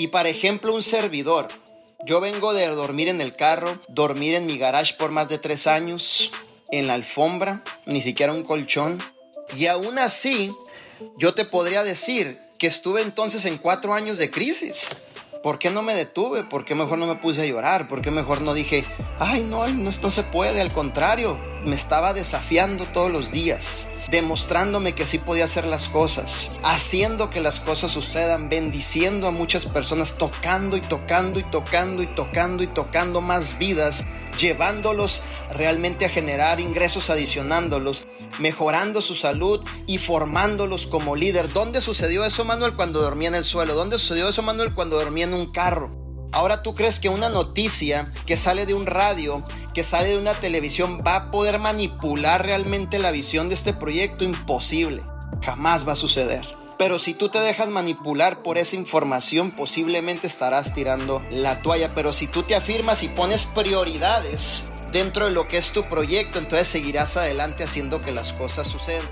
Y para ejemplo, un servidor. Yo vengo de dormir en el carro, dormir en mi garage por más de tres años, en la alfombra, ni siquiera un colchón. Y aún así, yo te podría decir que estuve entonces en cuatro años de crisis. ¿Por qué no me detuve? ¿Por qué mejor no me puse a llorar? ¿Por qué mejor no dije, ay, no, no, no se puede? Al contrario, me estaba desafiando todos los días demostrándome que sí podía hacer las cosas, haciendo que las cosas sucedan, bendiciendo a muchas personas, tocando y tocando y tocando y tocando y tocando más vidas, llevándolos realmente a generar ingresos adicionándolos, mejorando su salud y formándolos como líder. ¿Dónde sucedió eso, Manuel, cuando dormía en el suelo? ¿Dónde sucedió eso, Manuel, cuando dormía en un carro? Ahora tú crees que una noticia que sale de un radio, sale de una televisión, va a poder manipular realmente la visión de este proyecto? Imposible. Jamás va a suceder. Pero si tú te dejas manipular por esa información, posiblemente estarás tirando la toalla. Pero si tú te afirmas y pones prioridades dentro de lo que es tu proyecto, entonces seguirás adelante haciendo que las cosas sucedan.